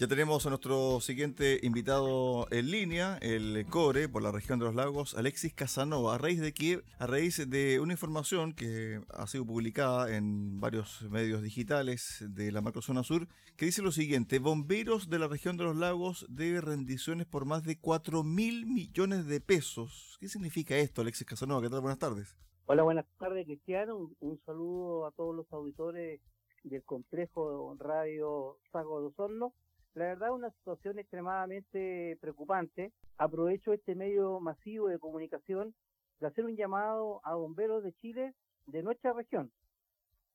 Ya tenemos a nuestro siguiente invitado en línea, el CORE por la región de los lagos, Alexis Casanova, a raíz de que, a raíz de una información que ha sido publicada en varios medios digitales de la macrozona sur, que dice lo siguiente, bomberos de la región de los lagos debe rendiciones por más de 4 mil millones de pesos. ¿Qué significa esto, Alexis Casanova? ¿Qué tal? Buenas tardes. Hola, buenas tardes, Cristiano. Un, un saludo a todos los auditores del complejo Radio Sago de Osorno la verdad una situación extremadamente preocupante. Aprovecho este medio masivo de comunicación de hacer un llamado a bomberos de Chile de nuestra región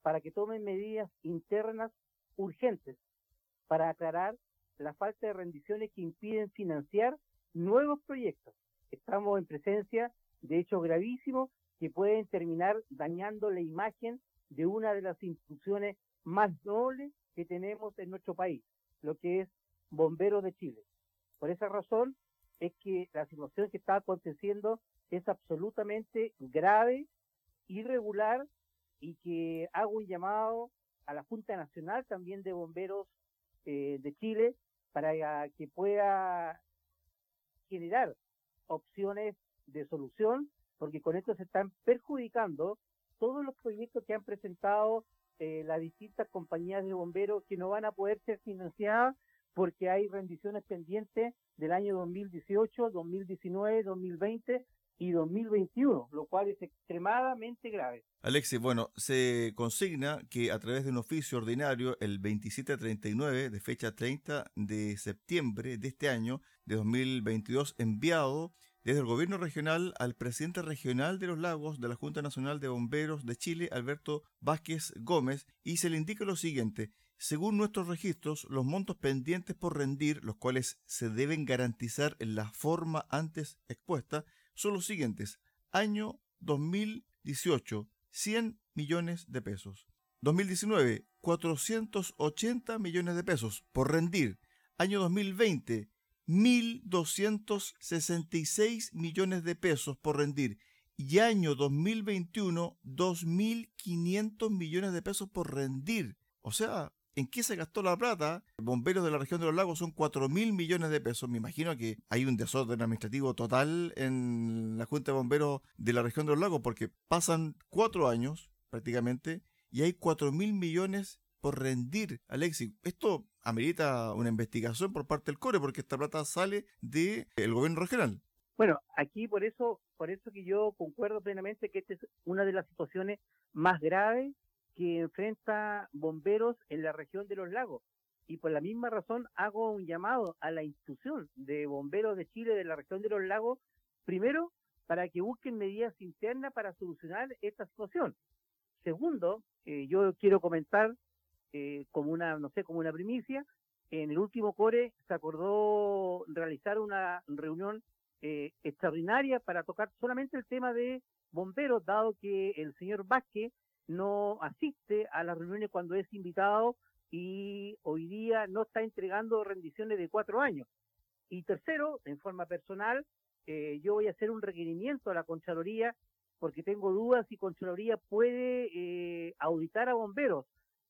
para que tomen medidas internas urgentes para aclarar la falta de rendiciones que impiden financiar nuevos proyectos. Estamos en presencia de hechos gravísimos que pueden terminar dañando la imagen de una de las instituciones más nobles que tenemos en nuestro país lo que es Bomberos de Chile. Por esa razón es que la situación que está aconteciendo es absolutamente grave, irregular y que hago un llamado a la Junta Nacional también de Bomberos eh, de Chile para que pueda generar opciones de solución, porque con esto se están perjudicando todos los proyectos que han presentado eh, las distintas compañías de bomberos que no van a poder ser financiadas porque hay rendiciones pendientes del año 2018, 2019, 2020 y 2021, lo cual es extremadamente grave. Alexis, bueno, se consigna que a través de un oficio ordinario el 2739 de fecha 30 de septiembre de este año de 2022 enviado desde el gobierno regional al presidente regional de los lagos de la Junta Nacional de Bomberos de Chile, Alberto Vázquez Gómez, y se le indica lo siguiente. Según nuestros registros, los montos pendientes por rendir, los cuales se deben garantizar en la forma antes expuesta, son los siguientes. Año 2018, 100 millones de pesos. 2019, 480 millones de pesos por rendir. Año 2020, 1.266 millones de pesos por rendir y año 2021 2.500 millones de pesos por rendir. O sea, ¿en qué se gastó la plata? Bomberos de la región de los lagos son 4.000 millones de pesos. Me imagino que hay un desorden administrativo total en la Junta de Bomberos de la región de los lagos porque pasan cuatro años prácticamente y hay 4.000 millones por rendir, Alexis. Esto amerita una investigación por parte del CORE porque esta plata sale del gobierno regional. Bueno, aquí por eso, por eso que yo concuerdo plenamente que esta es una de las situaciones más graves que enfrenta bomberos en la región de los lagos. Y por la misma razón hago un llamado a la institución de bomberos de Chile de la región de los lagos, primero, para que busquen medidas internas para solucionar esta situación. Segundo, eh, yo quiero comentar eh, como una, no sé, como una primicia, en el último core se acordó realizar una reunión eh, extraordinaria para tocar solamente el tema de bomberos, dado que el señor Vázquez no asiste a las reuniones cuando es invitado y hoy día no está entregando rendiciones de cuatro años. Y tercero, en forma personal, eh, yo voy a hacer un requerimiento a la Contraloría porque tengo dudas si Contraloría puede auditar a bomberos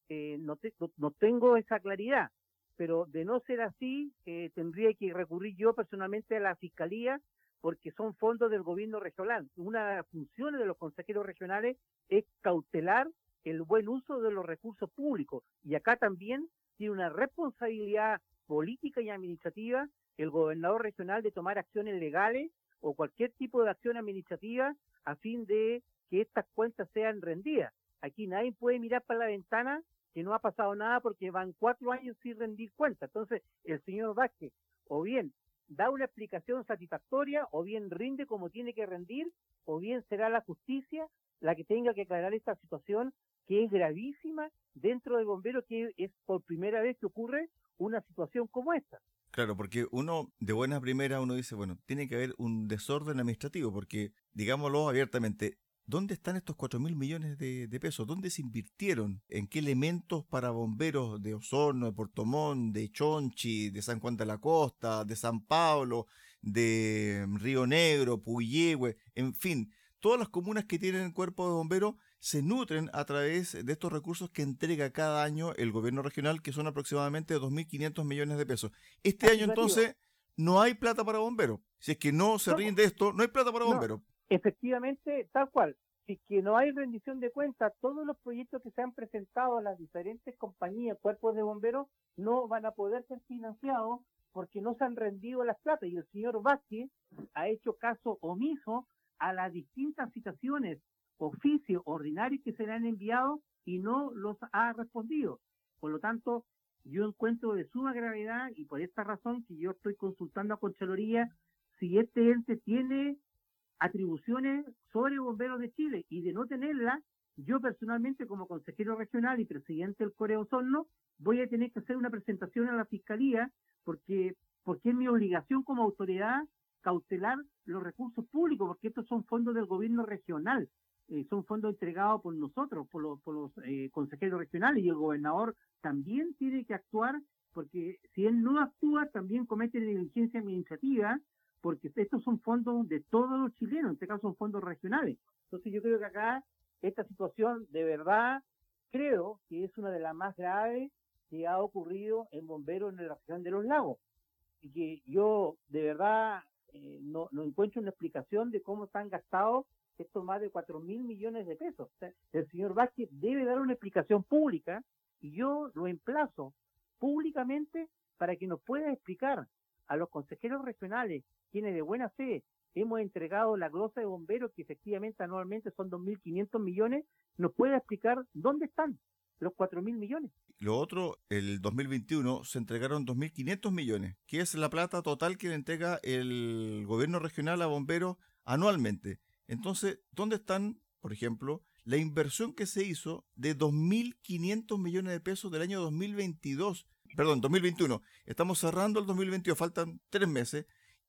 eh, no, no, tengo esa claridad, pero de no ser así, eh, tendría que recurrir yo personalmente a la Fiscalía, porque son fondos del gobierno regional. Una de las funciones de los consejeros regionales es cautelar el buen uso de los recursos públicos. Y acá también tiene una responsabilidad política y administrativa el gobernador regional de tomar acciones legales o cualquier tipo de acción administrativa a fin de que estas cuentas sean rendidas. Aquí nadie puede mirar para la ventana que no ha pasado nada porque van cuatro años sin rendir cuenta. Entonces, el señor Vázquez, o bien da una explicación satisfactoria, o bien rinde como tiene que rendir, o bien será la justicia la que tenga que aclarar esta situación que es gravísima dentro del bombero, que es por primera vez que ocurre una situación como esta. Claro, porque uno, de buena primera, uno dice, bueno, tiene que haber un desorden administrativo, porque, digámoslo abiertamente, ¿Dónde están estos 4 mil millones de, pesos? ¿Dónde se invirtieron? ¿En qué elementos para bomberos de Osorno, de Portomón, de Chonchi, de San Juan de la Costa, de San Pablo, de Río Negro, Puyehue, en fin? Todas las comunas que tienen cuerpo de bomberos se nutren a través de estos recursos que entrega cada año el gobierno regional, que son aproximadamente 2.500 millones de pesos. Este año entonces no hay plata para bomberos. Si es que no se rinde esto, no hay plata para bomberos. Efectivamente, tal cual. Si que no hay rendición de cuentas, todos los proyectos que se han presentado a las diferentes compañías, cuerpos de bomberos, no van a poder ser financiados porque no se han rendido las plata. Y el señor Vázquez ha hecho caso omiso a las distintas citaciones, oficios ordinarios que se le han enviado y no los ha respondido. Por lo tanto, yo encuentro de suma gravedad y por esta razón que yo estoy consultando a Conchaloría si este ente tiene atribuciones sobre bomberos de Chile y de no tenerla, yo personalmente como consejero regional y presidente del Coreo Osorno voy a tener que hacer una presentación a la Fiscalía porque, porque es mi obligación como autoridad cautelar los recursos públicos, porque estos son fondos del gobierno regional, eh, son fondos entregados por nosotros, por los, por los eh, consejeros regionales, y el gobernador también tiene que actuar, porque si él no actúa, también comete negligencia administrativa, porque estos son fondos de todos los chilenos, en este caso son fondos regionales. Entonces yo creo que acá esta situación de verdad creo que es una de las más graves que ha ocurrido en bomberos en la región de los lagos. Y que yo de verdad eh, no, no encuentro una explicación de cómo están gastados estos más de 4 mil millones de pesos. el señor Vázquez debe dar una explicación pública y yo lo emplazo públicamente para que nos pueda explicar a los consejeros regionales, quienes de buena fe hemos entregado la glosa de bomberos, que efectivamente anualmente son 2.500 millones, nos pueda explicar dónde están los 4.000 millones. Lo otro, el 2021 se entregaron 2.500 millones, que es la plata total que le entrega el gobierno regional a bomberos anualmente. Entonces, ¿dónde están, por ejemplo, la inversión que se hizo de 2.500 millones de pesos del año 2022? Perdón, 2021. Estamos cerrando el 2022, faltan tres meses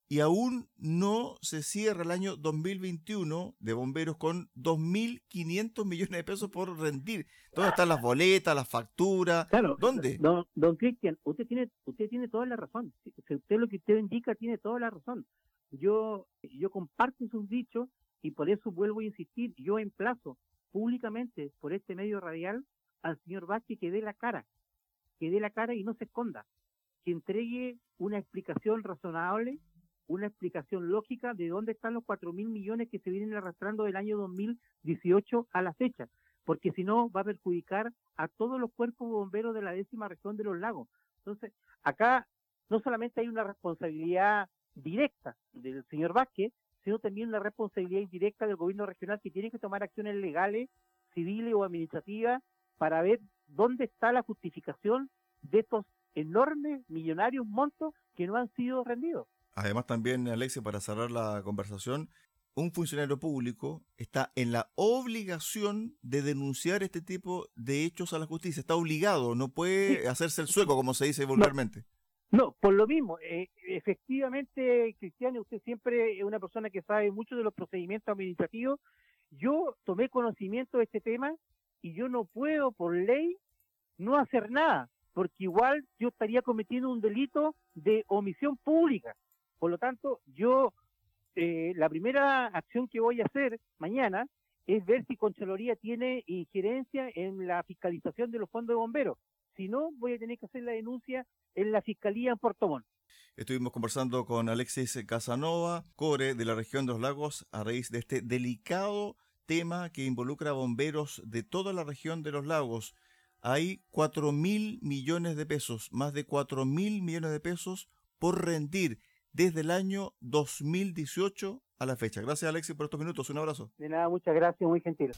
y aún no se cierra el año 2021 de bomberos con 2.500 millones de pesos por rendir. ¿Dónde están las boletas, las facturas? Claro, ¿Dónde? Don, don Cristian, usted tiene, usted tiene toda la razón. Si usted lo que usted indica tiene toda la razón. Yo, yo comparto sus dichos y por eso vuelvo a insistir. Yo emplazo públicamente por este medio radial al señor Vázquez que dé la cara, que dé la cara y no se esconda, que entregue una explicación razonable una explicación lógica de dónde están los cuatro mil millones que se vienen arrastrando del año 2018 a la fecha, porque si no va a perjudicar a todos los cuerpos bomberos de la décima región de los lagos. Entonces, acá no solamente hay una responsabilidad directa del señor Vázquez, sino también una responsabilidad indirecta del gobierno regional que tiene que tomar acciones legales, civiles o administrativas para ver dónde está la justificación de estos enormes millonarios montos que no han sido rendidos. Además también, Alexia, para cerrar la conversación, un funcionario público está en la obligación de denunciar este tipo de hechos a la justicia. Está obligado, no puede hacerse el sueco, como se dice vulgarmente. No, por lo mismo. Eh, efectivamente, Cristiano, usted siempre es una persona que sabe mucho de los procedimientos administrativos. Yo tomé conocimiento de este tema y yo no puedo, por ley, no hacer nada, porque igual yo estaría cometiendo un delito de omisión pública. Por lo tanto, yo, eh, la primera acción que voy a hacer mañana es ver si Conchaloría tiene injerencia en la fiscalización de los fondos de bomberos. Si no, voy a tener que hacer la denuncia en la Fiscalía en Puerto Montt. Estuvimos conversando con Alexis Casanova, core de la región de los lagos, a raíz de este delicado tema que involucra a bomberos de toda la región de los lagos. Hay cuatro mil millones de pesos, más de cuatro mil millones de pesos por rendir desde el año 2018 a la fecha. Gracias Alexis por estos minutos, un abrazo. De nada, muchas gracias, muy gentil.